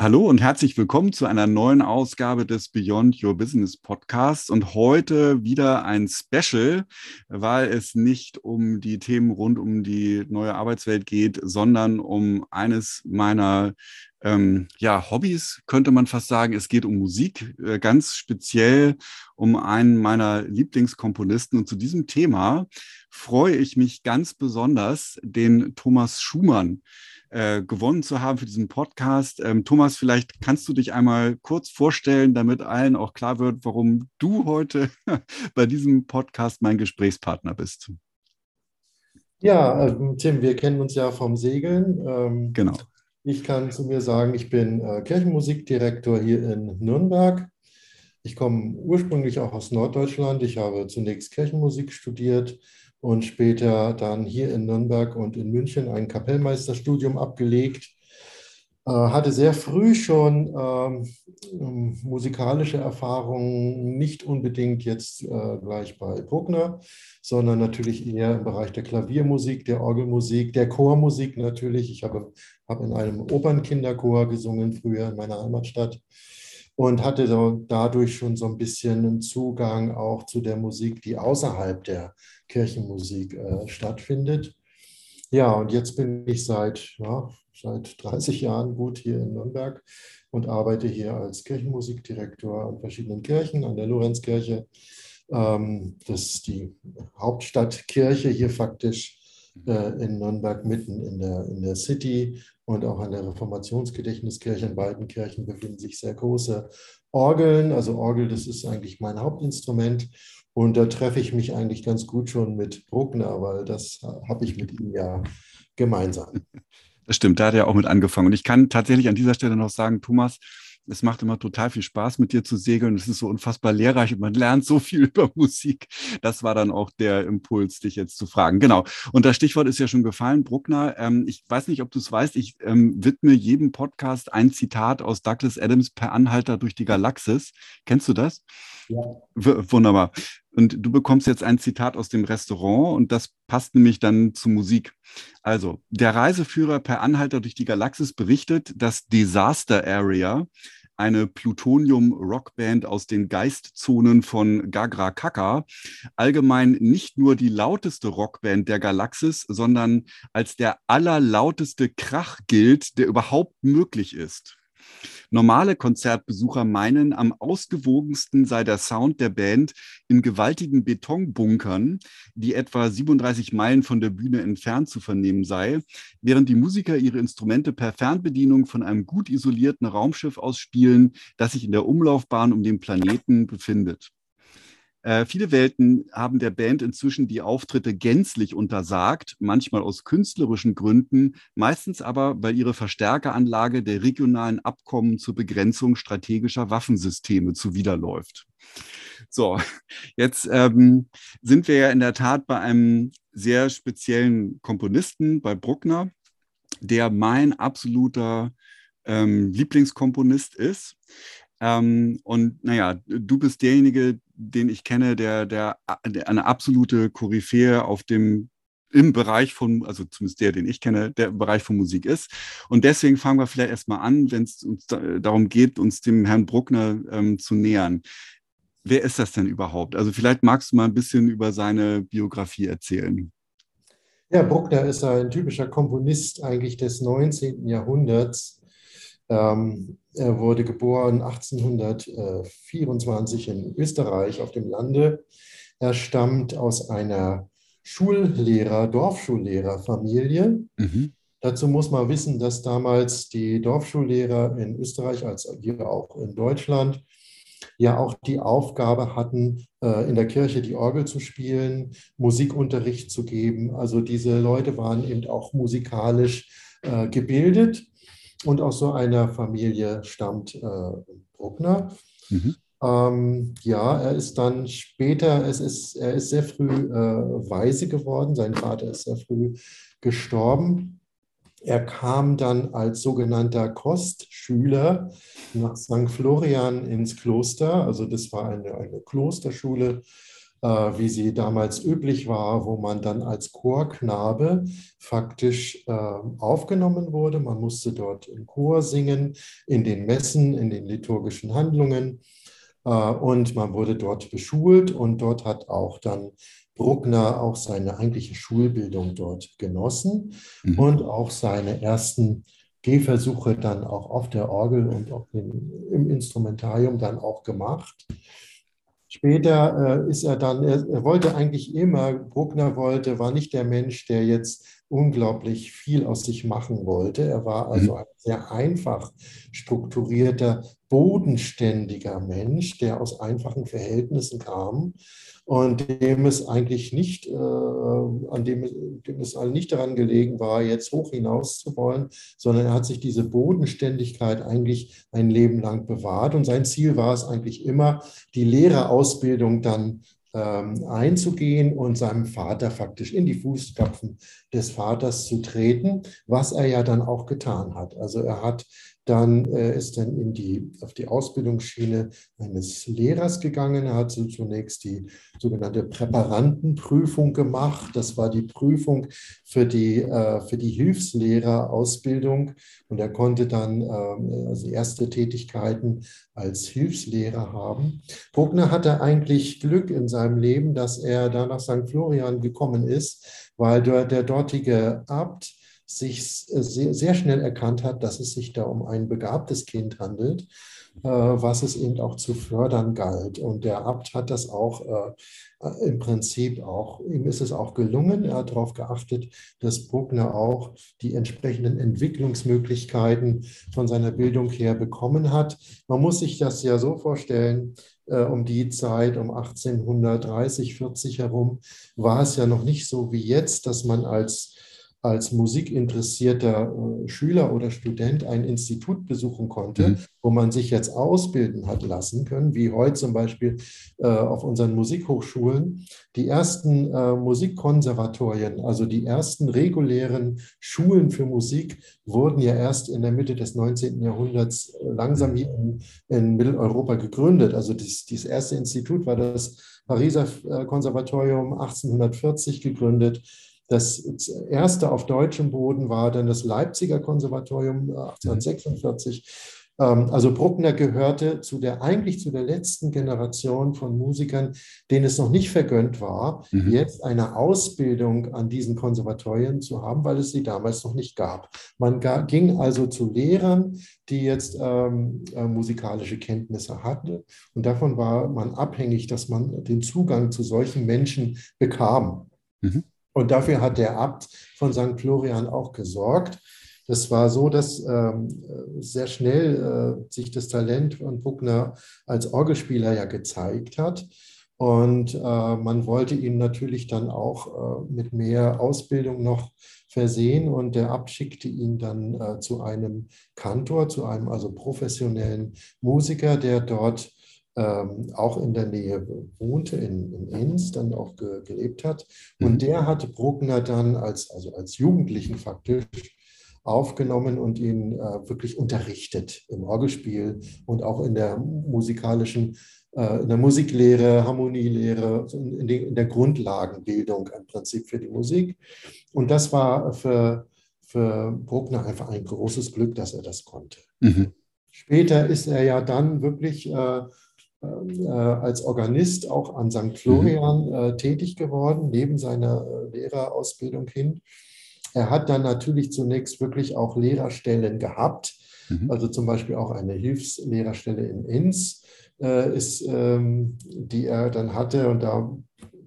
Hallo und herzlich willkommen zu einer neuen Ausgabe des Beyond Your Business Podcasts und heute wieder ein Special, weil es nicht um die Themen rund um die neue Arbeitswelt geht, sondern um eines meiner ähm, ja, Hobbys, könnte man fast sagen. Es geht um Musik, äh, ganz speziell um einen meiner Lieblingskomponisten. Und zu diesem Thema freue ich mich ganz besonders, den Thomas Schumann äh, gewonnen zu haben für diesen Podcast. Ähm, Thomas, vielleicht kannst du dich einmal kurz vorstellen, damit allen auch klar wird, warum du heute bei diesem Podcast mein Gesprächspartner bist. Ja, äh, Tim, wir kennen uns ja vom Segeln. Ähm, genau. Ich kann zu mir sagen, ich bin äh, Kirchenmusikdirektor hier in Nürnberg. Ich komme ursprünglich auch aus Norddeutschland. Ich habe zunächst Kirchenmusik studiert und später dann hier in Nürnberg und in München ein Kapellmeisterstudium abgelegt. Äh, hatte sehr früh schon ähm, ähm, musikalische Erfahrungen, nicht unbedingt jetzt äh, gleich bei Bruckner, sondern natürlich eher im Bereich der Klaviermusik, der Orgelmusik, der Chormusik natürlich. Ich habe, habe in einem Opernkinderchor gesungen früher in meiner Heimatstadt und hatte dadurch schon so ein bisschen einen Zugang auch zu der Musik, die außerhalb der Kirchenmusik äh, stattfindet. Ja, und jetzt bin ich seit, ja, seit 30 Jahren gut hier in Nürnberg und arbeite hier als Kirchenmusikdirektor an verschiedenen Kirchen, an der Lorenzkirche. Ähm, das ist die Hauptstadtkirche hier faktisch äh, in Nürnberg mitten in der, in der City und auch an der Reformationsgedächtniskirche. In beiden Kirchen befinden sich sehr große Orgeln. Also Orgel, das ist eigentlich mein Hauptinstrument. Und da treffe ich mich eigentlich ganz gut schon mit Bruckner, weil das habe ich mit ihm ja gemeinsam. Das stimmt, da hat er auch mit angefangen. Und ich kann tatsächlich an dieser Stelle noch sagen, Thomas, es macht immer total viel Spaß, mit dir zu segeln. Es ist so unfassbar lehrreich und man lernt so viel über Musik. Das war dann auch der Impuls, dich jetzt zu fragen. Genau. Und das Stichwort ist ja schon gefallen, Bruckner. Ähm, ich weiß nicht, ob du es weißt. Ich ähm, widme jedem Podcast ein Zitat aus Douglas Adams per Anhalter durch die Galaxis. Kennst du das? Ja. Wunderbar. Und du bekommst jetzt ein Zitat aus dem Restaurant und das passt nämlich dann zu Musik. Also, der Reiseführer per Anhalter durch die Galaxis berichtet, dass Disaster Area eine Plutonium-Rockband aus den Geistzonen von Gagra Kaka, allgemein nicht nur die lauteste Rockband der Galaxis, sondern als der allerlauteste Krach gilt, der überhaupt möglich ist. Normale Konzertbesucher meinen, am ausgewogensten sei der Sound der Band in gewaltigen Betonbunkern, die etwa 37 Meilen von der Bühne entfernt zu vernehmen sei, während die Musiker ihre Instrumente per Fernbedienung von einem gut isolierten Raumschiff aus spielen, das sich in der Umlaufbahn um den Planeten befindet. Äh, viele Welten haben der Band inzwischen die Auftritte gänzlich untersagt, manchmal aus künstlerischen Gründen, meistens aber, weil ihre Verstärkeranlage der regionalen Abkommen zur Begrenzung strategischer Waffensysteme zuwiderläuft. So, jetzt ähm, sind wir ja in der Tat bei einem sehr speziellen Komponisten, bei Bruckner, der mein absoluter ähm, Lieblingskomponist ist. Ähm, und naja, du bist derjenige, den ich kenne, der, der, der eine absolute Koryphäe auf dem im Bereich von, also zumindest der, den ich kenne, der im Bereich von Musik ist. Und deswegen fangen wir vielleicht erstmal an, wenn es uns darum geht, uns dem Herrn Bruckner ähm, zu nähern. Wer ist das denn überhaupt? Also vielleicht magst du mal ein bisschen über seine Biografie erzählen. Ja, Bruckner ist ein typischer Komponist eigentlich des 19. Jahrhunderts. Ähm, er wurde geboren 1824 in Österreich auf dem Lande. Er stammt aus einer Schullehrer, Dorfschullehrerfamilie. Mhm. Dazu muss man wissen, dass damals die Dorfschullehrer in Österreich als hier auch in Deutschland ja auch die Aufgabe hatten, äh, in der Kirche die Orgel zu spielen, Musikunterricht zu geben. Also diese Leute waren eben auch musikalisch äh, gebildet und aus so einer Familie stammt äh, Bruckner. Mhm. Ähm, ja, er ist dann später, es ist, er ist sehr früh äh, weise geworden. Sein Vater ist sehr früh gestorben. Er kam dann als sogenannter Kostschüler nach St. Florian ins Kloster. Also das war eine, eine Klosterschule wie sie damals üblich war, wo man dann als Chorknabe faktisch äh, aufgenommen wurde. Man musste dort im Chor singen, in den Messen, in den liturgischen Handlungen. Äh, und man wurde dort beschult und dort hat auch dann Bruckner auch seine eigentliche Schulbildung dort genossen mhm. und auch seine ersten Gehversuche dann auch auf der Orgel und auch im, im Instrumentarium dann auch gemacht. Später äh, ist er dann, er, er, wollte eigentlich immer, Bruckner wollte, war nicht der Mensch, der jetzt unglaublich viel aus sich machen wollte. Er war also mhm. ein sehr einfach strukturierter, bodenständiger Mensch, der aus einfachen Verhältnissen kam und dem es eigentlich nicht, äh, an dem, dem es nicht daran gelegen war, jetzt hoch hinaus zu wollen, sondern er hat sich diese Bodenständigkeit eigentlich ein Leben lang bewahrt. Und sein Ziel war es eigentlich immer, die Lehrerausbildung dann einzugehen und seinem Vater faktisch in die Fußstapfen des Vaters zu treten, was er ja dann auch getan hat. Also er hat dann äh, ist dann in die, auf die Ausbildungsschiene eines Lehrers gegangen. Er hat so zunächst die sogenannte Präparantenprüfung gemacht. Das war die Prüfung für die, äh, für die Hilfslehrerausbildung. Und er konnte dann äh, also erste Tätigkeiten als Hilfslehrer haben. Bruckner hatte eigentlich Glück in seinem Leben, dass er da nach St. Florian gekommen ist, weil der, der dortige Abt sich sehr, sehr schnell erkannt hat, dass es sich da um ein begabtes Kind handelt, äh, was es eben auch zu fördern galt. Und der Abt hat das auch äh, im Prinzip auch, ihm ist es auch gelungen. Er hat darauf geachtet, dass Bruckner auch die entsprechenden Entwicklungsmöglichkeiten von seiner Bildung her bekommen hat. Man muss sich das ja so vorstellen, äh, um die Zeit, um 1830, 40 herum, war es ja noch nicht so wie jetzt, dass man als als musikinteressierter äh, Schüler oder Student ein Institut besuchen konnte, mhm. wo man sich jetzt ausbilden hat lassen können, wie heute zum Beispiel äh, auf unseren Musikhochschulen. Die ersten äh, Musikkonservatorien, also die ersten regulären Schulen für Musik, wurden ja erst in der Mitte des 19. Jahrhunderts äh, langsam hier in, in Mitteleuropa gegründet. Also das, dieses erste Institut war das Pariser äh, Konservatorium 1840 gegründet das erste auf deutschem Boden war dann das Leipziger Konservatorium 1846. Äh, ähm, Also Bruckner gehörte zu der, eigentlich zu der letzten Generation von Musikern, denen es noch nicht vergönnt war, mhm. jetzt eine Ausbildung an diesen Konservatorien zu haben, weil es sie damals noch nicht gab. Man ging also zu Lehrern, die jetzt ähm, äh, musikalische Kenntnisse hatten. Und davon war man abhängig, dass man den Zugang zu solchen Menschen bekam. Mhm. Und dafür hat der Abt von St. Florian auch gesorgt. Das war so, dass ähm, sehr schnell äh, sich das Talent von Bruckner als Orgelspieler ja gezeigt hat. Und äh, man wollte ihn natürlich dann auch äh, mit mehr Ausbildung noch versehen. Und der Abt schickte ihn dann äh, zu einem Kantor, zu einem also professionellen Musiker, der dort ähm, auch in der Nähe wohnte, in, in Enns, dann auch ge, gelebt hat. Und mhm. der hatte Bruckner dann als, also als Jugendlichen faktisch aufgenommen und ihn äh, wirklich unterrichtet im Orgelspiel und auch in der musikalischen, äh, in der Musiklehre, Harmonielehre, in, die, in, der Grundlagenbildung im Prinzip für die Musik. Und das war für, für Bruckner einfach ein großes Glück, dass er das konnte. Mhm. Später ist er ja dann wirklich äh, als Organist auch an St. Florian mhm. äh, tätig geworden, neben seiner äh, Lehrerausbildung hin. Er hat dann natürlich zunächst wirklich auch Lehrerstellen gehabt, mhm. also zum Beispiel auch eine Hilfslehrerstelle in Inns, äh, ist, ähm, die er dann hatte. Und da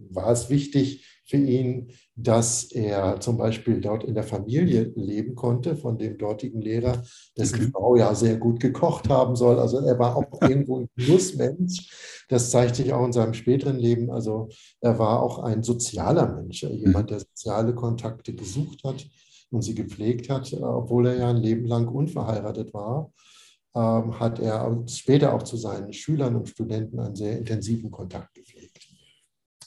war es wichtig für ihn, dass er zum Beispiel dort in der Familie leben konnte von dem dortigen Lehrer, dessen okay. Frau ja sehr gut gekocht haben soll. Also er war auch irgendwo ein Genussmensch. Das zeigt sich auch in seinem späteren Leben. Also er war auch ein sozialer Mensch, jemand, der soziale Kontakte gesucht hat und sie gepflegt hat, obwohl er ja ein Leben lang unverheiratet war. Ähm, hat er später auch zu seinen Schülern und Studenten einen sehr intensiven Kontakt gepflegt.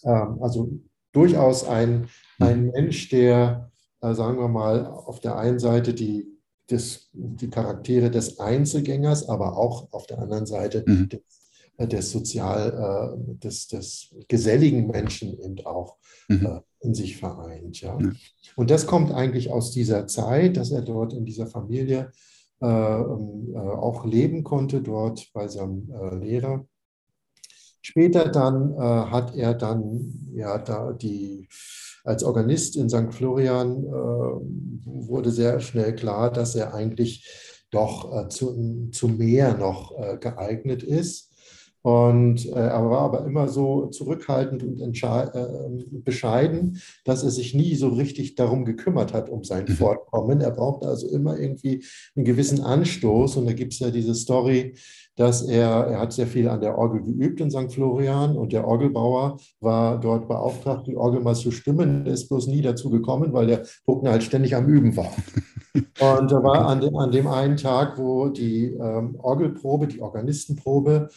Ähm, also durchaus ein, ein Mensch, der, äh, sagen wir mal, auf der einen Seite die, des, die Charaktere des Einzelgängers, aber auch auf der anderen Seite mhm. des äh, des sozial, äh, des, des geselligen Menschen eben auch mhm. Äh, in sich vereint. Ja. ja. Und das kommt eigentlich aus dieser Zeit, dass er dort in dieser Familie äh, ähm, äh, auch leben konnte, dort bei seinem Lehrer. Später dann hat er dann ja da die als Organist in St. Florian wurde sehr schnell klar, dass er eigentlich doch zu, zu mehr noch geeignet ist. Und äh, er war aber immer so zurückhaltend und äh, bescheiden, dass er sich nie so richtig darum gekümmert hat, um sein mhm. Fortkommen. Er brauchte also immer irgendwie einen gewissen Anstoß. Und da gibt es ja diese Story, dass er, er hat sehr viel an der Orgel geübt in St. Florian und der Orgelbauer war dort beauftragt, die Orgel mal zu stimmen, ist bloß nie dazu gekommen, weil der Bruckner halt ständig am Üben war. Und da war an dem, an dem einen Tag, wo die ähm, Orgelprobe, die Organistenprobe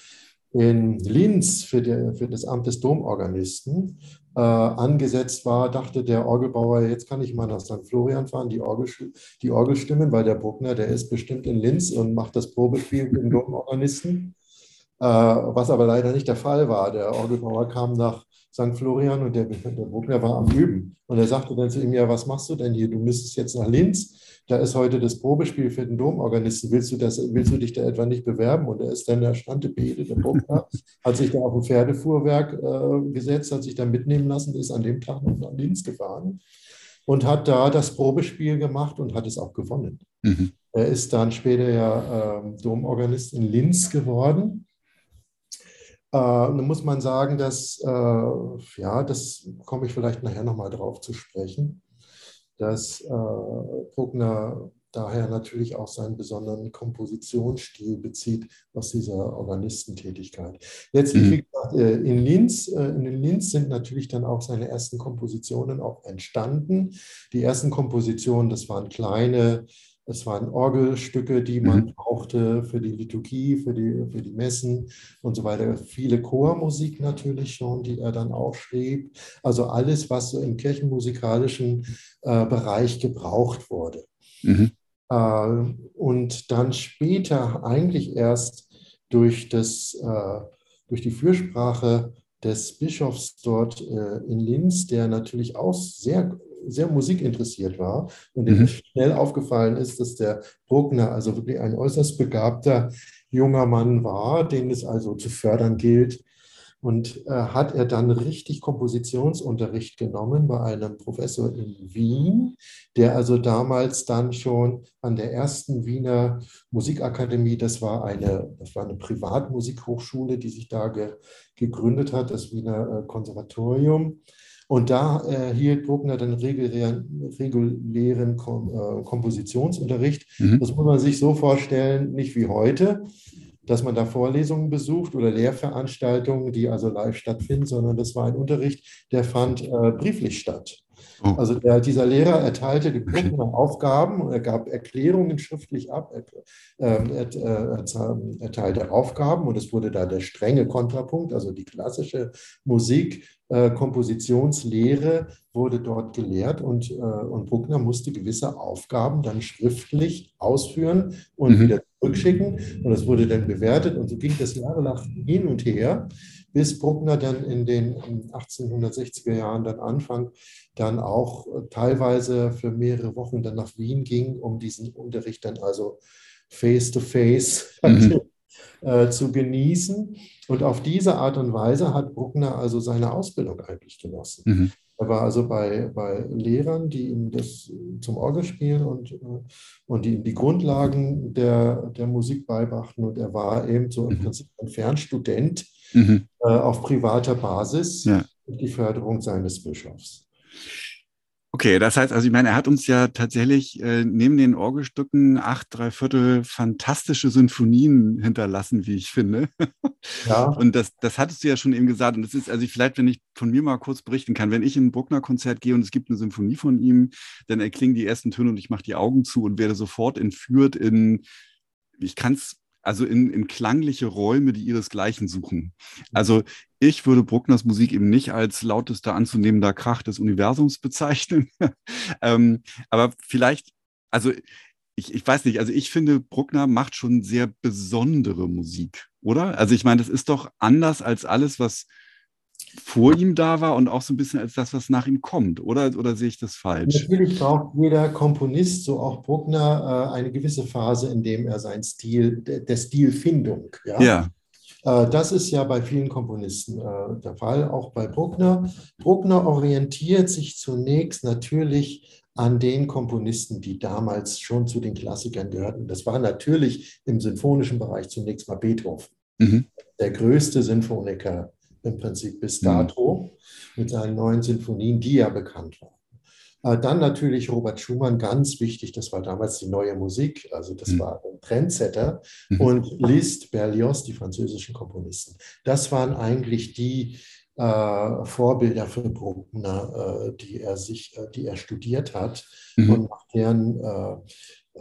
in Linz für, die, für das Amt des Domorganisten äh, angesetzt war, dachte der Orgelbauer, jetzt kann ich mal nach St. Florian fahren, die, Orgel, die Orgel stimmen, weil der Bruckner, der ist bestimmt in Linz und macht das Probespiel mit dem Domorganisten. Äh, was aber leider nicht der Fall war. Der Orgelbauer kam nach St. Florian und der, der Bruckner war am Üben. Und er sagte dann zu ihm, ja, was machst du denn hier? Du müsstest jetzt nach Linz da ist heute das Probespiel für den Domorganisten, willst du, das, willst du dich da etwa nicht bewerben? Und er ist dann der Stantebede, der Bruckner, hat sich da auf ein Pferdefuhrwerk äh, gesetzt, hat sich da mitnehmen lassen, ist an dem Tag noch nach Linz gefahren und hat da das Probespiel gemacht und hat es auch gewonnen. Mhm. Er ist dann später ja äh, Domorganist in Linz geworden. Äh, nun muss man sagen, dass, äh, ja, das komme ich vielleicht nachher nochmal drauf zu sprechen dass äh, Bruckner daher natürlich auch seinen besonderen Kompositionsstil bezieht aus dieser Organistentätigkeit. Letztlich, mhm. wie gesagt, äh, in Linz, äh, in Linz sind natürlich dann auch seine ersten Kompositionen auch entstanden. Die ersten Kompositionen, das waren kleine es waren Orgelstücke, die man mhm. brauchte für die Liturgie, für die, für die Messen und so weiter. Viele Chormusik natürlich schon, die er dann auch schrieb. Also alles, was so im kirchenmusikalischen äh, Bereich gebraucht wurde. Mhm. Äh, und dann später eigentlich erst durch, das, äh, durch die Fürsprache des Bischofs dort äh, in Linz, der natürlich auch sehr sehr musikinteressiert war und dem mhm. schnell aufgefallen ist, dass der Bruckner also wirklich ein äußerst begabter junger Mann war, den es also zu fördern gilt. Und äh, hat er dann richtig Kompositionsunterricht genommen bei einem Professor in Wien, der also damals dann schon an der ersten Wiener Musikakademie, das war eine, das war eine Privatmusikhochschule, die sich da ge, gegründet hat, das Wiener äh, Konservatorium, und da erhielt Bruckner dann regulären, regulären Kom äh, Kompositionsunterricht. Mhm. Das muss man sich so vorstellen, nicht wie heute, dass man da Vorlesungen besucht oder Lehrveranstaltungen, die also live stattfinden, sondern das war ein Unterricht, der fand äh, brieflich statt. Oh. Also der, dieser Lehrer erteilte die Bruckner Aufgaben, er gab Erklärungen schriftlich ab, er, äh, er, erteilte Aufgaben und es wurde da der strenge Kontrapunkt, also die klassische Musik äh, Kompositionslehre wurde dort gelehrt und, äh, und Bruckner musste gewisse Aufgaben dann schriftlich ausführen und mhm. wieder zurückschicken. Und das wurde dann bewertet und so ging das jahrelang hin und her, bis Bruckner dann in den 1860er Jahren dann Anfang dann auch äh, teilweise für mehrere Wochen dann nach Wien ging, um diesen Unterricht dann also face to face mhm. äh, zu genießen. Und auf diese Art und Weise hat Bruckner also seine Ausbildung eigentlich genossen. Mhm. Er war also bei, bei Lehrern, die ihm das zum Orgelspielen und, äh, und die ihm die Grundlagen der, der Musik beibrachten. Und er war eben so im mhm. Prinzip ein Fernstudent mhm. äh, auf privater Basis ja. die Förderung seines Bischofs. Okay, das heißt, also ich meine, er hat uns ja tatsächlich äh, neben den Orgelstücken acht, drei Viertel fantastische Sinfonien hinterlassen, wie ich finde. Ja. Und das, das hattest du ja schon eben gesagt. Und das ist, also ich, vielleicht, wenn ich von mir mal kurz berichten kann, wenn ich in ein Bruckner-Konzert gehe und es gibt eine Sinfonie von ihm, dann erklingen die ersten Töne und ich mache die Augen zu und werde sofort entführt in, ich kann es also in, in klangliche Räume, die ihresgleichen suchen. Also ich würde Bruckners Musik eben nicht als lautester anzunehmender Krach des Universums bezeichnen. ähm, aber vielleicht, also ich, ich weiß nicht, also ich finde, Bruckner macht schon sehr besondere Musik, oder? Also ich meine, das ist doch anders als alles, was vor ihm da war und auch so ein bisschen als das, was nach ihm kommt, oder? Oder sehe ich das falsch? Natürlich braucht jeder Komponist, so auch Bruckner, äh, eine gewisse Phase, in dem er seinen Stil, der Stilfindung, ja. ja. Äh, das ist ja bei vielen Komponisten äh, der Fall, auch bei Bruckner. Bruckner orientiert sich zunächst natürlich an den Komponisten, die damals schon zu den Klassikern gehörten. Das war natürlich im sinfonischen Bereich zunächst mal Beethoven, mhm. der größte Sinfoniker im Prinzip bis mhm. dato mhm. mit seinen neuen Sinfonien, die ja bekannt waren. Äh, dann natürlich Robert Schumann, ganz wichtig, das war damals die neue Musik, also das mhm. war ein Trendsetter. Mhm. Und Liszt, Berlioz, die französischen Komponisten. Das waren eigentlich die äh, Vorbilder für Bruckner, äh, die er sich, äh, die er studiert hat mhm. und nach deren äh,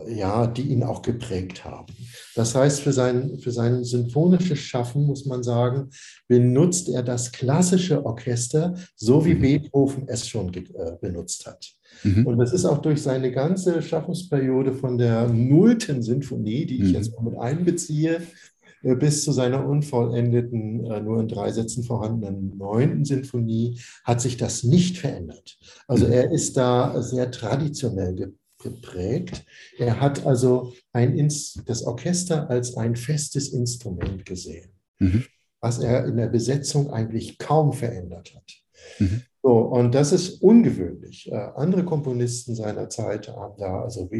ja, die ihn auch geprägt haben. Das heißt, für sein, für sein symphonisches Schaffen, muss man sagen, benutzt er das klassische Orchester, so wie mhm. Beethoven es schon äh, benutzt hat. Mhm. Und das ist auch durch seine ganze Schaffensperiode von der nullten Sinfonie, die ich mhm. jetzt mal mit einbeziehe, äh, bis zu seiner unvollendeten, äh, nur in drei Sätzen vorhandenen neunten Sinfonie, hat sich das nicht verändert. Also mhm. er ist da sehr traditionell geprägt. Er hat also ein, das Orchester als ein festes Instrument gesehen, mhm. was er in der Besetzung eigentlich kaum verändert hat. Mhm. So, und das ist ungewöhnlich. Äh, andere Komponisten seiner Zeit haben da, also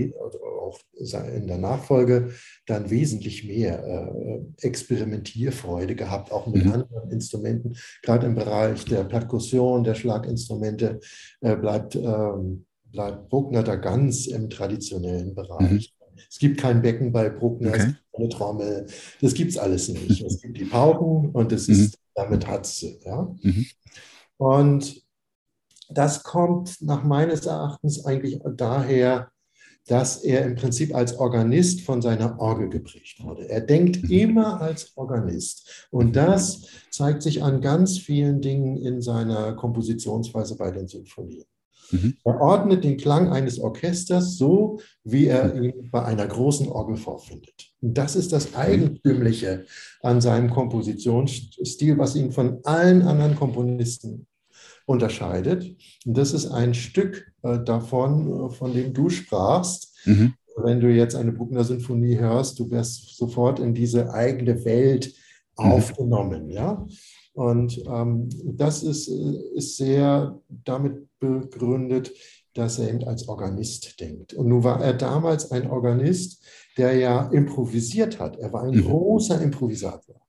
auch in der Nachfolge, dann wesentlich mehr äh, Experimentierfreude gehabt, auch mit mhm. anderen Instrumenten. Gerade im Bereich der Perkussion, der Schlaginstrumente äh, bleibt ähm, bleibt Bruckner da ganz im traditionellen Bereich. Mhm. Es gibt kein Becken bei Bruckner, okay. es gibt keine Trommel, das gibt es alles nicht. Es gibt die Pauken und es ist, mhm. damit hat es. Ja? Mhm. Und das kommt nach meines Erachtens eigentlich daher, dass er im Prinzip als Organist von seiner Orgel geprägt wurde. Er denkt mhm. immer als Organist. Und das zeigt sich an ganz vielen Dingen in seiner Kompositionsweise bei den Sinfonien. Mhm. Er ordnet den Klang eines Orchesters so, wie er ihn bei einer großen Orgel vorfindet. Und das ist das Eigentümliche an seinem Kompositionsstil, was ihn von allen anderen Komponisten unterscheidet. Und das ist ein Stück äh, davon, äh, von dem du sprachst. Mhm. Wenn du jetzt eine Bruckner Sinfonie hörst, du wirst sofort in diese eigene Welt mhm. aufgenommen. Ja? Und ähm, das ist, ist sehr damit begründet, dass er eben als Organist denkt. Und nun war er damals ein Organist, der ja improvisiert hat. Er war ein mhm. großer Improvisator.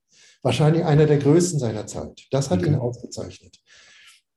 Wahrscheinlich einer der größten seiner Zeit. Das hat okay. ihn ausgezeichnet.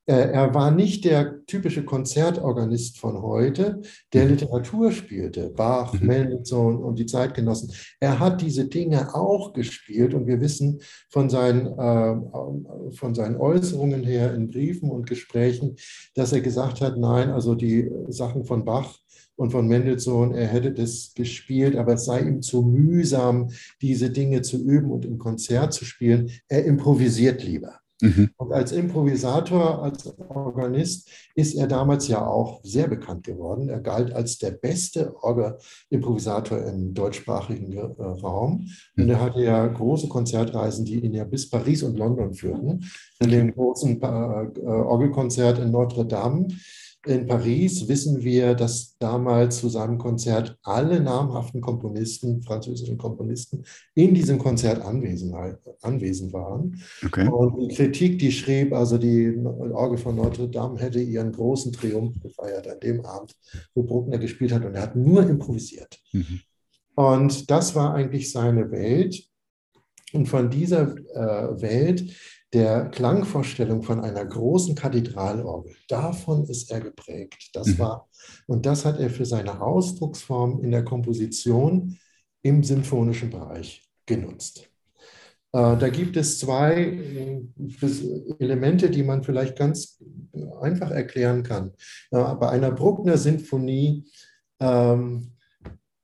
Äh, er war nicht der typische Konzertorganist von heute, der mhm. Literatur spielte, Bach, mhm. Mendelssohn und die Zeitgenossen. Er hat diese Dinge auch gespielt und wir wissen von seinen, äh, von seinen Äußerungen her in Briefen und Gesprächen, dass er gesagt hat, nein, also die Sachen von Bach und von Mendelssohn, er hätte das gespielt, aber es sei ihm zu mühsam, diese Dinge zu üben und im Konzert zu spielen. Er improvisiert lieber. Mhm. Und als Improvisator, als Organist ist er damals ja auch sehr bekannt geworden. Er galt als der beste Improvisator im deutschsprachigen äh, Raum. Und er hatte ja große Konzertreisen, die ihn ja bis Paris und London führten. In dem großen äh, Orgelkonzert in Notre Dame in Paris wissen wir, dass damals zu seinem Konzert alle namhaften Komponisten, französischen Komponisten, in diesem Konzert anwesend, anwesend waren. Okay. Und die Kritik, die schrieb, also die Orgel von Notre Dame hätte ihren großen Triumph gefeiert an dem Abend, wo Bruckner gespielt hat und er hat nur improvisiert. Mhm. Und das war eigentlich seine Welt. Und von dieser äh, Welt der Klangvorstellung von einer großen Kathedralorgel, davon ist er geprägt. Das mhm. war, und das hat er für seine Ausdrucksform in der Komposition im sinfonischen Bereich genutzt. Äh, da gibt es zwei äh, Elemente, die man vielleicht ganz einfach erklären kann. bei einer Bruckner Sinfonie ähm,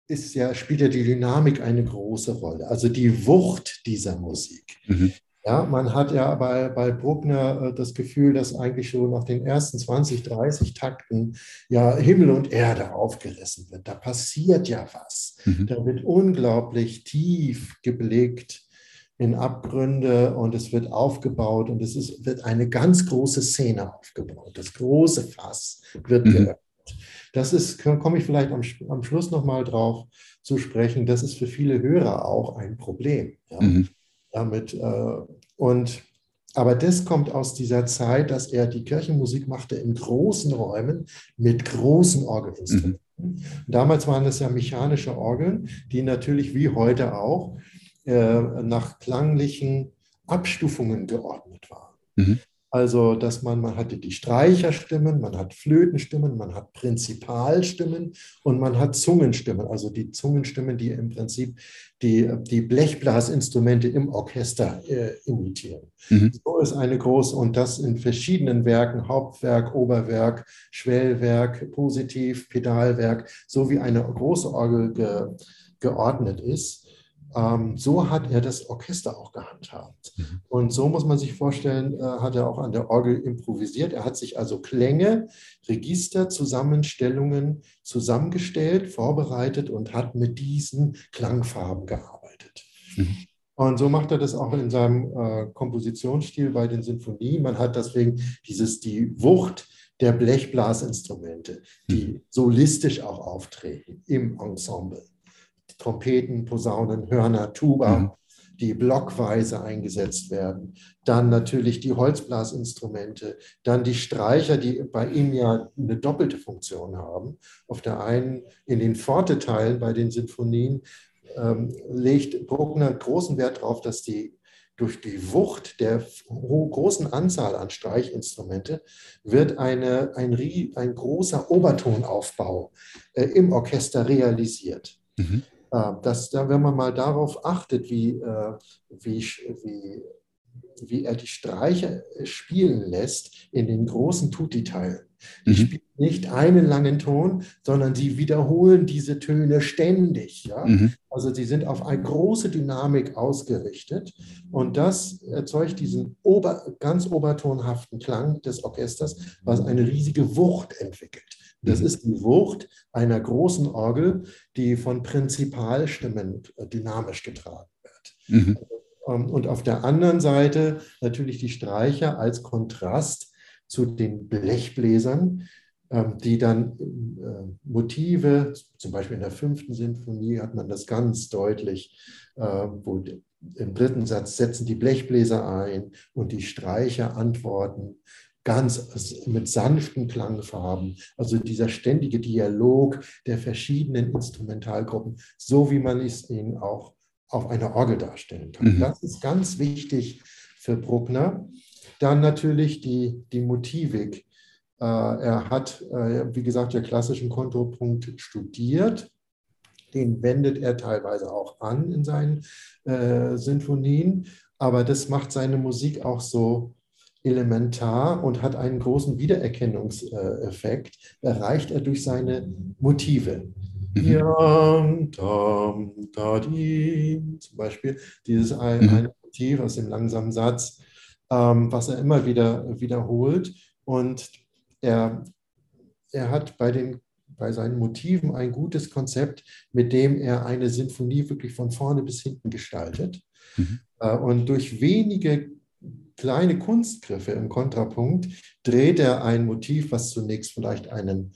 ist ja, spielt ja die Dynamik eine große Rolle, also die Wucht dieser Musik. Mhm. Ja, man hat ja bei, bei Bruckner äh, das Gefühl, dass eigentlich schon nach den ersten 20, 30 Takten ja Himmel und Erde aufgerissen wird. Da passiert ja was. Mhm. Da wird unglaublich tief geblickt in Abgründe und es wird aufgebaut und es ist, wird eine ganz große Szene aufgebaut. Das große Fass wird mhm. geöffnet. Das ist, komme ich vielleicht am, am Schluss nochmal drauf zu sprechen, das ist für viele Hörer auch ein Problem. Ja? Mhm. Damit, äh, und, aber das kommt aus dieser Zeit, dass er die Kirchenmusik machte in großen Räumen mit großen Orgelinstrumenten. Mhm. Damals waren es ja mechanische Orgeln, die natürlich wie heute auch äh, nach klanglichen Abstufungen geordnet waren. Mhm. Also, dass man, man hatte die Streicherstimmen, man hat Flötenstimmen, man hat Prinzipalstimmen und man hat Zungenstimmen, also die Zungenstimmen, die im Prinzip die, die Blechblasinstrumente im Orchester äh, imitieren. Mhm. So ist eine große, und das in verschiedenen Werken, Hauptwerk, Oberwerk, Schwellwerk, Positiv, Pedalwerk, so wie eine große Orgel ge, geordnet ist. Ähm, so hat er das Orchester auch gehandhabt. Mhm. Und so muss man sich vorstellen, äh, hat er auch an der Orgel improvisiert. Er hat sich also Klänge, Register, Zusammenstellungen zusammengestellt, vorbereitet und hat mit diesen Klangfarben gearbeitet. Mhm. Und so macht er das auch in seinem äh, Kompositionsstil bei den Sinfonien. Man hat deswegen dieses, die Wucht der Blechblasinstrumente, die mhm. solistisch auch auftreten im Ensemble. Trompeten, Posaunen, Hörner, Tuba, mhm. die blockweise eingesetzt werden. Dann natürlich die Holzblasinstrumente, dann die Streicher, die bei ihm ja eine doppelte Funktion haben. Auf der einen in den Forteteilen bei den Sinfonien ähm, legt Bruckner großen Wert darauf, dass die durch die Wucht der großen Anzahl an Streichinstrumente wird eine, ein, ein großer Obertonaufbau äh, im Orchester realisiert. Mhm. Ähm, dass, wenn man mal darauf achtet, wie, äh, wie, wie, wie er die Streicher spielen lässt in den großen Tutti-Teilen. Die mhm. spielen nicht einen langen Ton, sondern sie wiederholen diese Töne ständig. Ja? Mhm. Also sie sind auf eine große Dynamik ausgerichtet und das erzeugt diesen ober, ganz obertonhaften Klang des Orchesters, was eine riesige Wucht entwickelt. Das mhm. ist die Wucht einer großen Orgel, die von Prinzipalstimmen äh, dynamisch getragen wird. Mhm. Ähm, und auf der anderen Seite natürlich die Streicher als Kontrast zu den Blechbläsern, ähm, die dann äh, Motive, zum Beispiel in der fünften Sinfonie hat man das ganz deutlich, ähm, wo im dritten Satz setzen die Blechbläser ein und die Streicher antworten ganz mit sanften Klangfarben. Also dieser ständige Dialog der verschiedenen Instrumentalgruppen, so wie man es ihnen auch auf einer Orgel darstellen kann. Mhm. Das ist ganz wichtig für Bruckner. Dann natürlich die, die Motivik. Äh, er hat, äh, wie gesagt, der klassischen Kontrapunkt studiert. Den wendet er teilweise auch an in seinen äh, Sinfonien. Aber das macht seine Musik auch so elementar und hat einen großen Wiedererkennungseffekt, erreicht er durch seine Motive. Mhm. Zum Beispiel dieses ein, mhm. eine Motiv aus dem langsamen Satz, ähm, was er immer wieder wiederholt. Und er, er hat bei, den, bei seinen Motiven ein gutes Konzept, mit dem er eine Sinfonie wirklich von vorne bis hinten gestaltet. Mhm. Äh, und durch wenige kleine Kunstgriffe im Kontrapunkt dreht er ein Motiv, was zunächst vielleicht einen,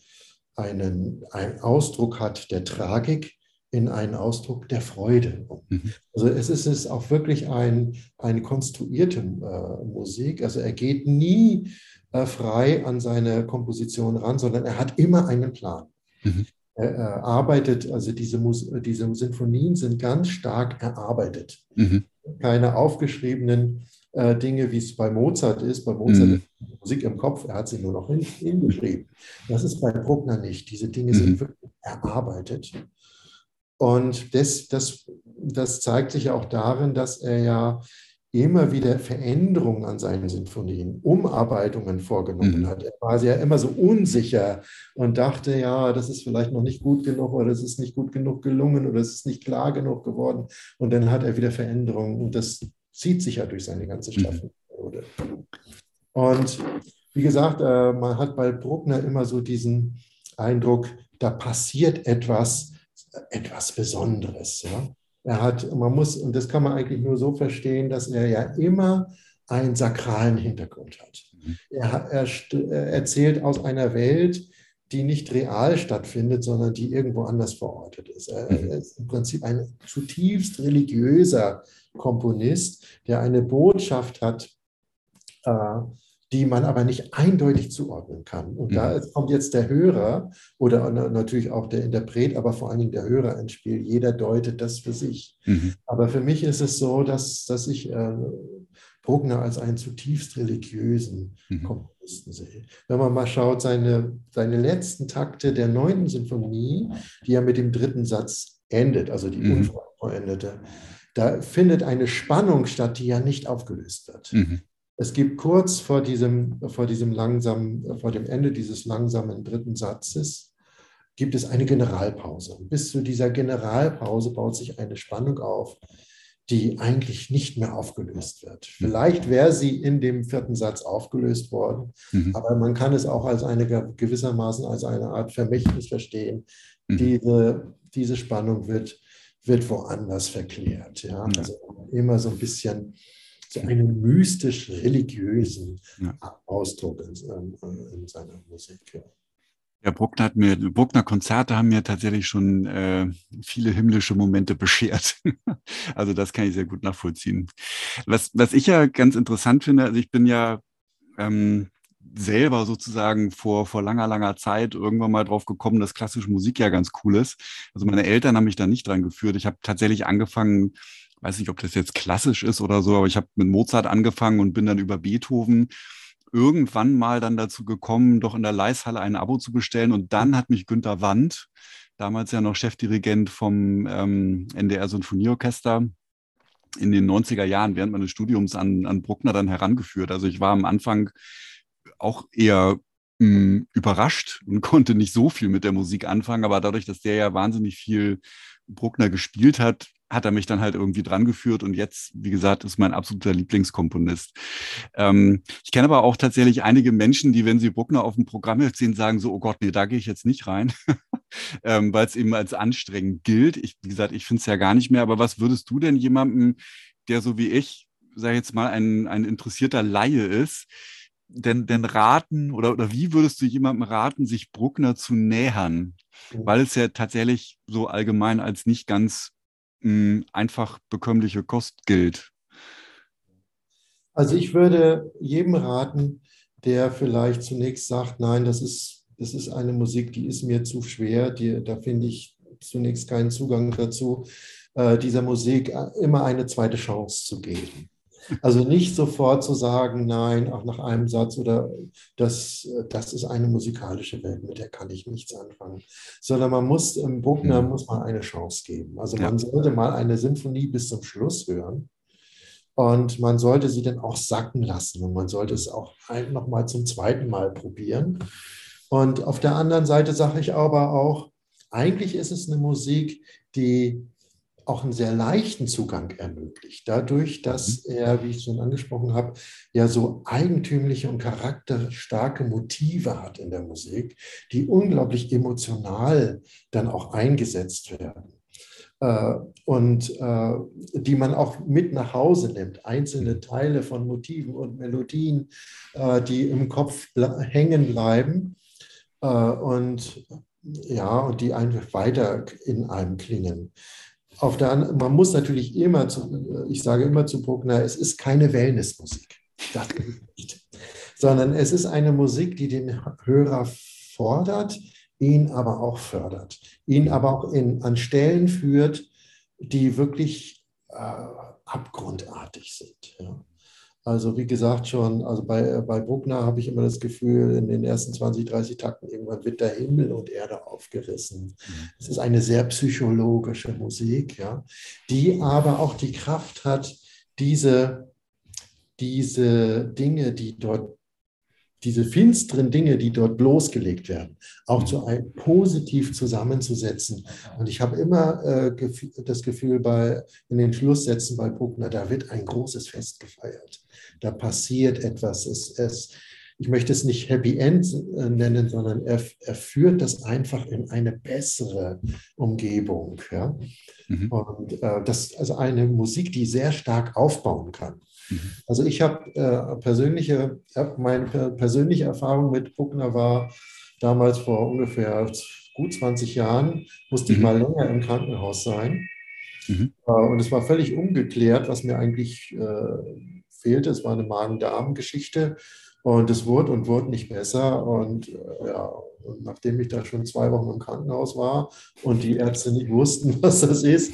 einen, einen Ausdruck hat der Tragik, in einen Ausdruck der Freude. Mhm. Also es ist es auch wirklich ein, eine konstruierte äh, Musik. Also er geht nie äh, frei an seine Komposition ran, sondern er hat immer einen Plan. Mhm. Er, er, arbeitet, also diese, Mus diese Sinfonien sind ganz stark erarbeitet. Mhm. Keine aufgeschriebenen äh, Dinge, wie es bei Mozart ist. Bei Mozart mhm. ist Musik im Kopf, er hat sie nur noch hin, hingeschrieben. Das ist bei Bruckner nicht. Diese Dinge mhm. sind wirklich erarbeitet. Und das, das, das zeigt sich ja auch darin, dass er ja immer wieder Veränderungen an seinen Sinfonien, Umarbeitungen vorgenommen mhm. hat. Er war ja immer so unsicher und dachte, ja, das ist vielleicht noch nicht gut genug oder es ist nicht gut genug gelungen oder es ist nicht klar genug geworden. Und dann hat er wieder Veränderungen und das zieht sich ja durch seine ganze Schaffensperiode. Und wie gesagt, äh, man hat bei Bruckner immer so diesen Eindruck, da passiert etwas, etwas Besonderes. Ja? Er hat, man muss, und das kann man eigentlich nur so verstehen, dass er ja immer einen sakralen Hintergrund hat. Mhm. Er, er, er erzählt aus einer Welt, die nicht real stattfindet, sondern die irgendwo anders verortet ist. Er mhm. ist im Prinzip ein zutiefst religiöser Komponist, der eine Botschaft hat, äh, die man aber nicht eindeutig zuordnen kann. Und da mhm. kommt jetzt der Hörer oder natürlich auch der Interpret, aber vor allen Dingen der Hörer ins Spiel. Jeder deutet das für sich. Mhm. Aber für mich ist es so, dass, dass ich äh, Bruckner als einen zutiefst religiösen mhm. Komponisten sehe. Wenn man mal schaut, seine, seine letzten Takte der neunten Sinfonie, die ja mit dem dritten Satz endet, also die mhm. unvollendete, da findet eine Spannung statt, die ja nicht aufgelöst wird. Mhm. Es gibt kurz vor diesem, vor diesem langsamen, vor dem Ende dieses langsamen dritten Satzes, gibt es eine Generalpause. bis zu dieser Generalpause baut sich eine Spannung auf, die eigentlich nicht mehr aufgelöst wird. Vielleicht wäre sie in dem vierten Satz aufgelöst worden, mhm. aber man kann es auch als eine gewissermaßen als eine Art Vermächtnis verstehen. Mhm. Diese, diese Spannung wird, wird woanders verklärt. Ja? Also immer so ein bisschen so einen mystisch-religiösen ja. Ausdruck in, in, seiner Musik. Ja. Bruckner hat mir, Bruckner Konzerte haben mir tatsächlich schon äh, viele himmlische Momente beschert. also das kann ich sehr gut nachvollziehen. Was, was ich ja ganz interessant finde, also ich bin ja ähm, selber sozusagen vor, vor langer, langer Zeit irgendwann mal drauf gekommen, dass klassische Musik ja ganz cool ist. Also meine Eltern haben mich da nicht dran geführt. Ich habe tatsächlich angefangen, weiß nicht, ob das jetzt klassisch ist oder so, aber ich habe mit Mozart angefangen und bin dann über Beethoven irgendwann mal dann dazu gekommen, doch in der Leishalle ein Abo zu bestellen. Und dann hat mich Günter Wandt, damals ja noch Chefdirigent vom ähm, NDR Sinfonieorchester, in den 90er Jahren während meines Studiums an, an Bruckner dann herangeführt. Also ich war am Anfang auch eher mh, hm, überrascht und konnte nicht so viel mit der Musik anfangen, aber dadurch, dass der ja wahnsinnig viel Bruckner gespielt hat, hat er mich dann halt irgendwie dran geführt und jetzt, wie gesagt, ist mein absoluter Lieblingskomponist. Ähm, ich kenne aber auch tatsächlich einige Menschen, die, wenn sie Bruckner auf dem Programm sehen, sagen so, oh Gott, nee, da gehe ich jetzt nicht rein, ähm, weil es eben als anstrengend gilt. Ich, wie gesagt, ich finde es ja gar nicht mehr, aber was würdest du denn jemandem, der so wie ich, sage jetzt mal, ein, ein interessierter Laie ist, denn, denn raten oder, oder wie würdest du jemandem raten, sich Bruckner zu nähern? Mhm. Weil es ja tatsächlich so allgemein als nicht ganz einfach bekömmliche Kost gilt? Also ich würde jedem raten, der vielleicht zunächst sagt, nein, das ist, das ist eine Musik, die ist mir zu schwer, die, da finde ich zunächst keinen Zugang dazu, äh, dieser Musik immer eine zweite Chance zu geben. Also nicht sofort zu sagen, nein, auch nach einem Satz oder das, das ist eine musikalische Welt, mit der kann ich nichts anfangen. Sondern man muss, im Bruckner mhm. muss man eine Chance geben. Also man ja. sollte mal eine Sinfonie bis zum Schluss hören. Und man sollte sie dann auch sacken lassen und man sollte es auch noch mal zum zweiten Mal probieren. Und auf der anderen Seite sage ich aber auch, eigentlich ist es eine Musik, die auch einen sehr leichten Zugang ermöglicht. Dadurch, dass mhm. er, wie ich schon angesprochen habe, ja so eigentümliche und charakterstarke Motive hat in der Musik, die unglaublich emotional dann auch eingesetzt werden. Äh, und äh, die man auch mit nach Hause nimmt. Einzelne mhm. Teile von Motiven und Melodien, äh, die im Kopf hängen bleiben und ja, und die einfach weiter in einem klingen. Auf der anderen, man muss natürlich immer, zu, ich sage immer zu Bruckner, es ist keine Wellnessmusik. Das nicht. Sondern es ist eine Musik, die den Hörer fordert, ihn aber auch fördert, ihn aber auch in, an Stellen führt, die wirklich äh, abgrundartig sind. Ja. Also wie gesagt schon, also bei, äh, bei Bruckner habe ich immer das Gefühl, in den ersten 20, 30 Takten irgendwann wird der Himmel und Erde aufgerissen. Mhm. Es ist eine sehr psychologische Musik, ja, die aber auch die Kraft hat, diese, diese Dinge, die dort diese finsteren Dinge, die dort bloßgelegt werden, auch zu einem positiv zusammenzusetzen. Und ich habe immer äh, das Gefühl, bei, in den Schlusssätzen bei Bruckner, da wird ein großes Fest gefeiert. Da passiert etwas. Es, es, ich möchte es nicht Happy End äh, nennen, sondern er, er führt das einfach in eine bessere Umgebung. Ja? Mhm. Und äh, das ist also eine Musik, die sehr stark aufbauen kann. Mhm. Also ich habe äh, persönliche, meine persönliche Erfahrung mit Bruckner war damals vor ungefähr gut 20 Jahren, musste mhm. ich mal länger im Krankenhaus sein. Mhm. Äh, und es war völlig ungeklärt, was mir eigentlich äh, fehlte. Es war eine Magen-Darm-Geschichte. Und es wurde und wurde nicht besser. Und äh, ja, und nachdem ich da schon zwei Wochen im Krankenhaus war und die Ärzte nicht wussten, was das ist.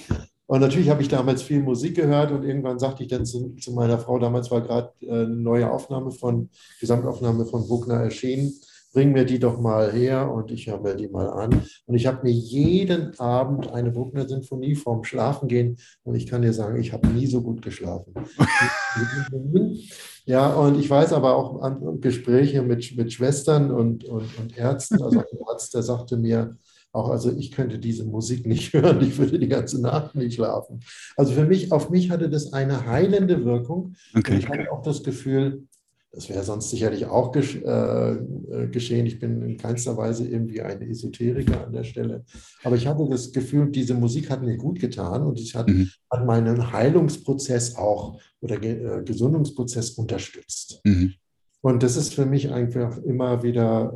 Und natürlich habe ich damals viel Musik gehört und irgendwann sagte ich dann zu, zu meiner Frau, damals war gerade äh, eine neue Aufnahme von, Gesamtaufnahme von Bruckner erschienen bring mir die doch mal her und ich höre mir die mal an. Und ich habe mir jeden Abend eine Bruckner-Sinfonie vorm Schlafengehen und ich kann dir sagen, ich habe nie so gut geschlafen. ja, und ich weiß aber auch an Gespräche mit, mit Schwestern und, und, und Ärzten, also ein Arzt, der sagte mir, auch also ich könnte diese Musik nicht hören, ich würde die ganze Nacht nicht schlafen. Also für mich, auf mich hatte das eine heilende Wirkung. Okay. Und ich hatte auch das Gefühl, das wäre sonst sicherlich auch äh, äh, geschehen. Ich bin in keinster Weise irgendwie ein Esoteriker an der Stelle. Aber ich hatte das Gefühl, diese Musik hat mir gut getan und es hat, mhm. hat meinen Heilungsprozess auch oder Ge äh, Gesundungsprozess unterstützt. Mhm. Und das ist für mich einfach immer wieder,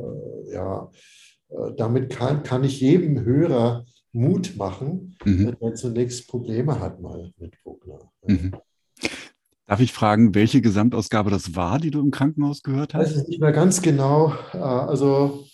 ja, damit kann, kann ich jedem Hörer Mut machen, mhm. der zunächst Probleme hat mal mit Bruckner. Mhm. Darf ich fragen, welche Gesamtausgabe das war, die du im Krankenhaus gehört hast? Weiß ich nicht mehr ganz genau. Äh, also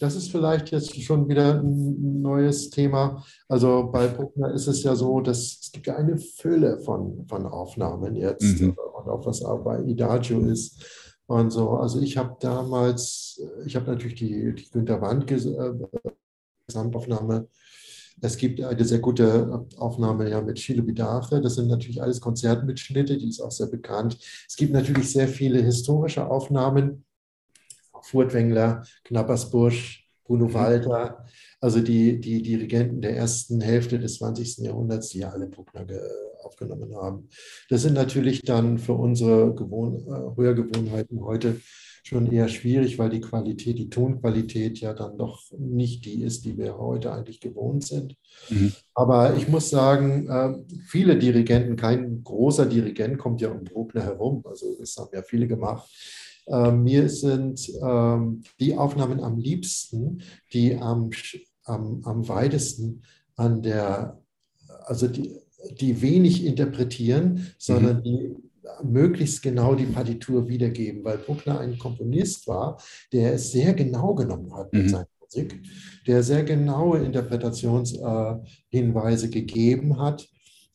das ist vielleicht jetzt schon wieder ein neues Thema. Also bei Bruckner ist es ja so, dass es gibt eine Fülle von, von Aufnahmen jetzt mhm. und auch was auch bei Idagio ist und so. Also ich habe damals, ich habe natürlich die, die Günter Wand äh, Gesamtaufnahme es gibt eine sehr gute Aufnahme ja mit Chile Bidare. Das sind natürlich alles Konzertmitschnitte, die ist auch sehr bekannt. Es gibt natürlich sehr viele historische Aufnahmen. Furtwängler, Knappersbusch, Bruno mhm. Walter, also die, die Dirigenten der ersten Hälfte des 20. Jahrhunderts, die ja alle Bruckner aufgenommen haben. Das sind natürlich dann für unsere Gewohn äh, Hörgewohnheiten heute schon eher schwierig, weil die Qualität, die Tonqualität ja dann doch nicht die ist, die wir heute eigentlich gewohnt sind. Mhm. Aber ich muss sagen, äh, viele Dirigenten, kein großer Dirigent kommt ja um Bruckner herum, also das haben ja viele gemacht. Äh, mir sind ähm, die Aufnahmen am liebsten, die am, am, am weitesten an der, also die, die wenig interpretieren, sondern mhm. die möglichst genau die Partitur wiedergeben, weil Bruckner ein Komponist war, der es sehr genau genommen hat mit mhm. seiner Musik, der sehr genaue Interpretationshinweise äh, gegeben hat.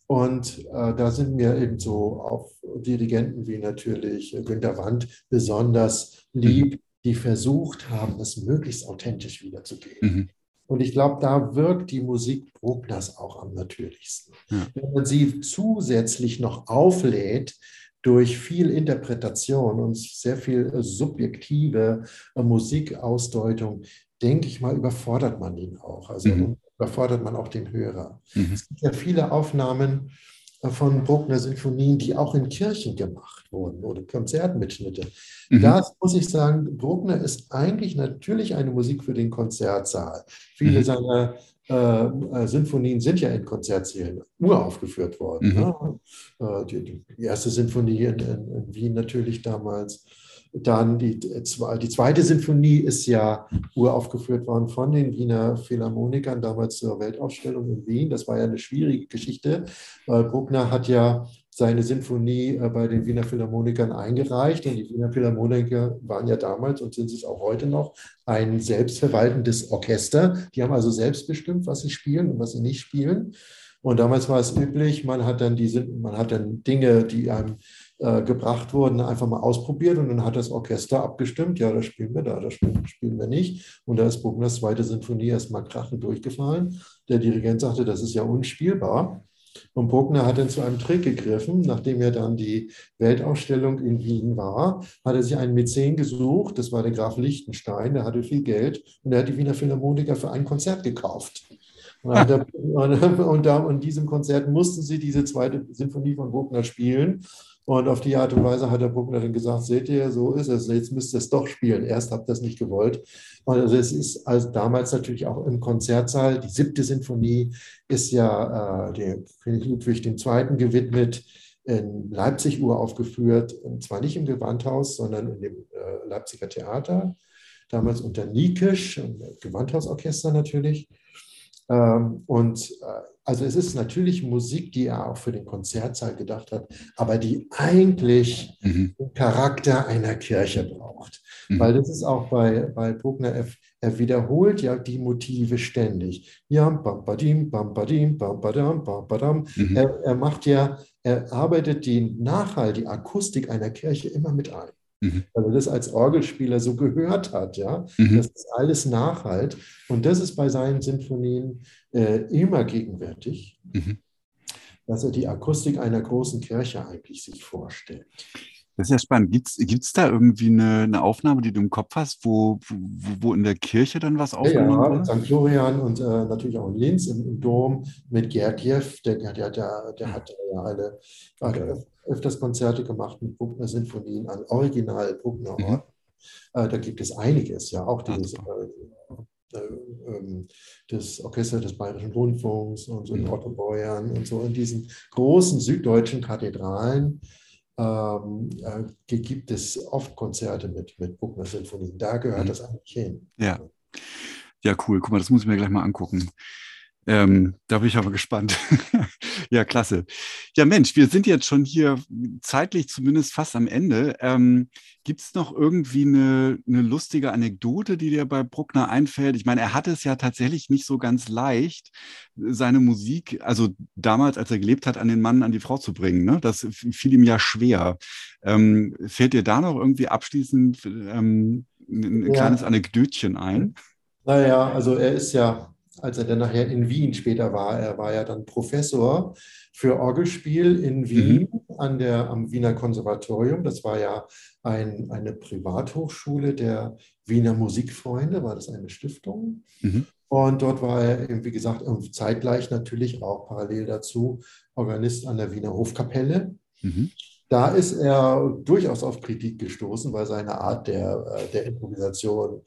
Und äh, da sind mir eben so auch Dirigenten wie natürlich Günter Wandt besonders lieb, mhm. die versucht haben, es möglichst authentisch wiederzugeben. Und ich glaube, da wirkt die Musik Bruckners auch am natürlichsten. Ja. Wenn man sie zusätzlich noch auflädt durch viel Interpretation und sehr viel äh, subjektive äh, Musikausdeutung, denke ich mal, überfordert man ihn auch. Also mhm. überfordert man auch den Hörer. Mhm. Es gibt ja viele Aufnahmen von Bruckner Sinfonien, die auch in Kirchen gemacht wurden oder Konzertmitschnitte. Mhm. Da muss ich sagen, Bruckner ist eigentlich natürlich eine Musik für den Konzertsaal. Viele mhm. seiner äh, äh, Sinfonien sind ja in Konzertsälen uraufgeführt worden. Mhm. Ne? Äh, die, die, erste Sinfonie in, in, in, Wien natürlich damals. Dann die, die zweite Sinfonie ist ja uraufgeführt worden von den Wiener Philharmonikern damals zur Weltausstellung in Wien. Das war ja eine schwierige Geschichte. Bruckner hat ja seine Sinfonie äh, bei den Wiener Philharmonikern eingereicht. Und die Wiener Philharmoniker waren ja damals und sind es auch heute noch ein selbstverwaltendes Orchester. Die haben also selbst bestimmt, was sie spielen und was sie nicht spielen. Und damals war es üblich, man hat dann, diese, man hat dann Dinge, die einem äh, gebracht wurden, einfach mal ausprobiert und dann hat das Orchester abgestimmt, ja, das spielen wir da, das spielen, spielen wir nicht. Und da ist Bruckners zweite Sinfonie erstmal krachend durchgefallen. Der Dirigent sagte, das ist ja unspielbar. Und Bruckner hat dann zu einem Trick gegriffen, nachdem er dann die Weltausstellung in Wien war, hat er sich einen Mäzen gesucht, das war der Graf Lichtenstein, der hatte viel Geld und er hat die Wiener Philharmoniker für ein Konzert gekauft. Und, und, da, in diesem Konzert mussten sie diese zweite Sinfonie von Bruckner spielen. Und auf die Art und Weise hat der Bruckner dann gesagt, seht ihr, so ist es, jetzt müsst ihr es doch spielen. Erst habt ihr es nicht gewollt. Und also es ist also damals natürlich auch im Konzertsaal, die siebte Sinfonie ist ja äh, dem König Ludwig II. gewidmet, in Leipzig uraufgeführt, und zwar nicht im Gewandhaus, sondern in dem äh, Leipziger Theater, damals unter Niekisch, Gewandhausorchester natürlich. Ähm, und äh, also es ist natürlich Musik, die er auch für den Konzertsaal gedacht hat, aber die eigentlich mhm. den Charakter einer Kirche braucht. Mhm. Weil das ist auch bei, bei Bruckner, er, er, wiederholt ja die Motive ständig. Ja, bam, badim, bam, badim, bam, badam, bam, badam. Mhm. Er, er macht ja, er arbeitet den Nachhalt, die Akustik einer Kirche immer mit ein mhm. weil er das als Orgelspieler so gehört hat. Ja? Mhm. Das ist alles Nachhalt. Und das ist bei seinen Sinfonien äh, immer gegenwärtig, mhm. dass er die Akustik einer großen Kirche eigentlich sich vorstellt. Das ist ja spannend. Gibt es da irgendwie eine, eine, Aufnahme, die du im Kopf hast, wo, wo, wo in der Kirche dann was aufgenommen ja, wurde? Ja, in St. Florian und äh, natürlich auch in Linz im, im Dom mit Gergiev. Der, der, der, der hat ja alle, okay. öfters Konzerte gemacht mit Bruckner Sinfonien an Original Bruckner mhm. Äh, da gibt es einiges, ja, auch dieses, äh, äh, ähm, das Orchester des Bayerischen Rundfunks und so in mhm. Otto Beuern und so in diesen großen süddeutschen Kathedralen ähm, äh, gibt es oft Konzerte mit, mit Bruckner Sinfonien. Da gehört mhm. das eigentlich hin. Ja. Ja, cool. Guck mal, das muss ich mir gleich mal angucken. Ähm, da bin ich aber gespannt. ja, klasse. Ja, Mensch, wir sind jetzt schon hier zeitlich zumindest fast am Ende. Ähm, Gibt es noch irgendwie eine, eine, lustige Anekdote, die dir bei Bruckner einfällt? Ich meine, er hatte es ja tatsächlich nicht so ganz leicht, seine Musik, also damals, als er gelebt hat, an den Mann, an die Frau zu bringen. Ne? Das fiel ihm ja schwer. Ähm, fällt dir da noch irgendwie abschließend ähm, ein ja. kleines Anekdötchen ein? Naja, also er ist ja als er dann nachher in Wien später war. Er war ja dann Professor für Orgelspiel in mhm. Wien mhm. an der, am Wiener Konservatorium. Das war ja ein, eine Privathochschule der Wiener Musikfreunde, war das eine Stiftung. Mhm. Und dort war er, wie gesagt, zeitgleich natürlich auch parallel dazu Organist an der Wiener Hofkapelle. Mhm. Da ist er durchaus auf Kritik gestoßen, weil seine Art der, äh, der Improvisation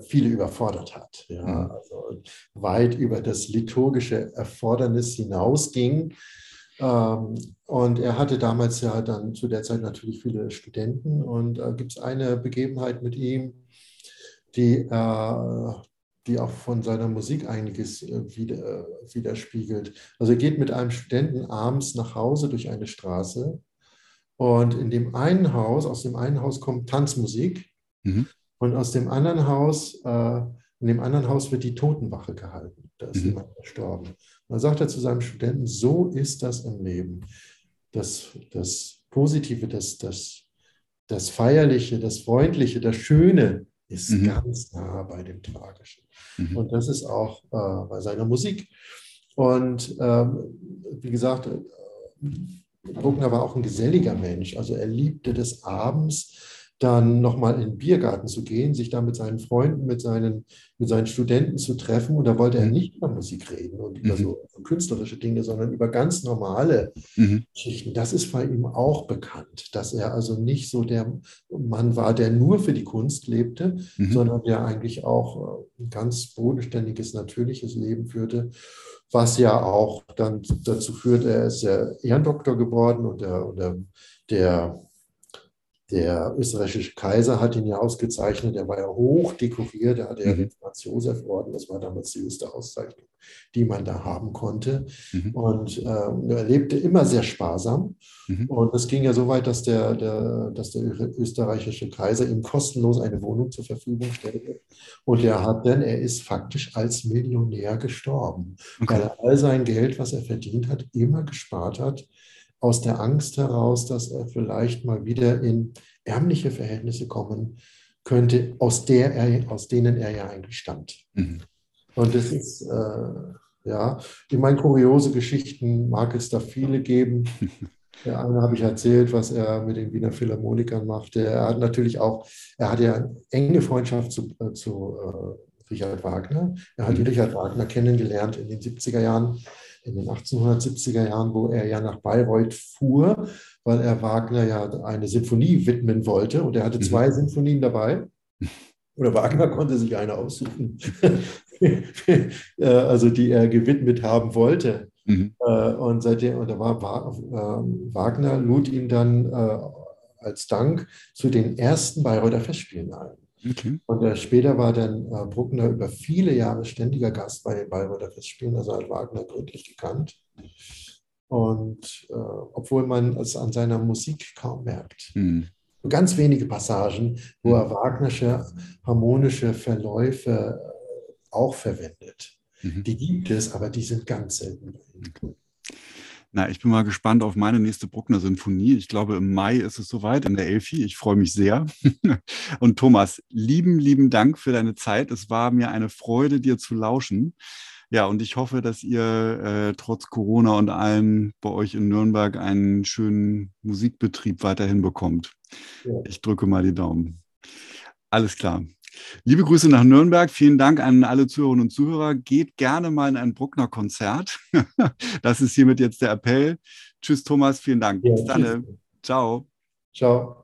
viele überfordert hat. Ja, mhm. also weit über das liturgische Erfordernis hinausging. Ähm, und er hatte damals ja dann zu der Zeit natürlich viele Studenten. Und da gibt es eine Begebenheit mit ihm, die, äh, die auch von seiner Musik einiges widerspiegelt. Also er geht mit einem Studenten abends nach Hause durch eine Straße und in dem einen Haus, aus dem einen Haus kommt Tanzmusik mhm. Und aus dem anderen Haus, äh, in dem anderen Haus wird die Totenwache gehalten. Da ist mhm. jemand verstorben. Und dann sagt er zu seinem Studenten, so ist das im Leben. Das, das Positive, das, das, das Feierliche, das Freundliche, das Schöne ist mhm. ganz nah bei dem Tragischen. Mhm. Und das ist auch äh, bei seiner Musik. Und ähm, wie gesagt, äh, Bruckner war auch ein geselliger Mensch. Also er liebte des Abends dann nochmal in den Biergarten zu gehen, sich da mit seinen Freunden, mit seinen, mit seinen Studenten zu treffen. Und da wollte er nicht über Musik reden und über mhm. so künstlerische Dinge, sondern über ganz normale mhm. Geschichten. Das ist bei ihm auch bekannt, dass er also nicht so der Mann war, der nur für die Kunst lebte, mhm. sondern der eigentlich auch äh, ein ganz bodenständiges, natürliches Leben führte was ja auch dann dazu führt, er ist ja Ehrendoktor geworden und der, und der, der der österreichische Kaiser hat ihn ja ausgezeichnet. Er war ja hoch dekoriert. Er hatte ja den Franz Josef Orden. Das war damals die höchste Auszeichnung, die man da haben konnte. Mhm. Und äh, er lebte immer sehr sparsam. Mhm. Und es ging ja so weit, dass der, der, dass der österreichische Kaiser ihm kostenlos eine Wohnung zur Verfügung stellte. Und er hat dann, er ist faktisch als Millionär gestorben, okay. weil er all sein Geld, was er verdient hat, immer gespart hat aus der Angst heraus, dass er vielleicht mal wieder in ärmliche Verhältnisse kommen könnte, aus, der er, aus denen er ja eigentlich stammt. Mhm. Und das ist, äh, Ja, ich meine, kuriose Geschichten mag es da viele geben. Der eine habe ich erzählt, was er mit den Wiener Philharmonikern machte. Er hat natürlich auch, er hatte ja enge Freundschaft zu, äh, zu äh, Richard Wagner. Er hat mhm. Richard Wagner kennengelernt in den 70er Jahren, in den 1870er Jahren, wo er ja nach Bayreuth fuhr, weil er Wagner ja eine Sinfonie widmen wollte. Und er hatte mhm. zwei mhm. Sinfonien dabei. Oder Wagner konnte sich eine aussuchen, äh, also die er gewidmet haben wollte. Mhm. Äh, und seitdem, und da war ähm, Wagner, lud ihn dann äh, als Dank zu den ersten Bayreuther Festspielen ein. Okay. Und äh, später war dann äh, Bruckner über viele Jahre ständiger Gast bei den Bayreuther Festspielen, also hat Wagner gründlich gekannt. Und äh, obwohl man es an seiner Musik kaum merkt. Mhm. Ganz wenige Passagen, wo mhm. er Wagnersche harmonische Verläufe äh, auch verwendet. Mhm. Die gibt es, aber die sind ganz selten. Okay. Na, ich bin mal gespannt auf meine nächste Bruckner-Sinfonie. Ich glaube, im Mai ist es soweit in der Elfi. Ich freue mich sehr. Und Thomas, lieben, lieben Dank für deine Zeit. Es war mir eine Freude, dir zu lauschen. Ja, und ich hoffe, dass ihr äh, trotz Corona und allem bei euch in Nürnberg einen schönen Musikbetrieb weiterhin bekommt. Ja. Ich drücke mal die Daumen. Alles klar. Liebe Grüße nach Nürnberg. Vielen Dank an alle Zuhörerinnen und Zuhörer. Geht gerne mal in ein Bruckner-Konzert. das ist hiermit jetzt der Appell. Tschüss, Thomas. Vielen Dank. Ja, Bis dann. Ciao. Ciao.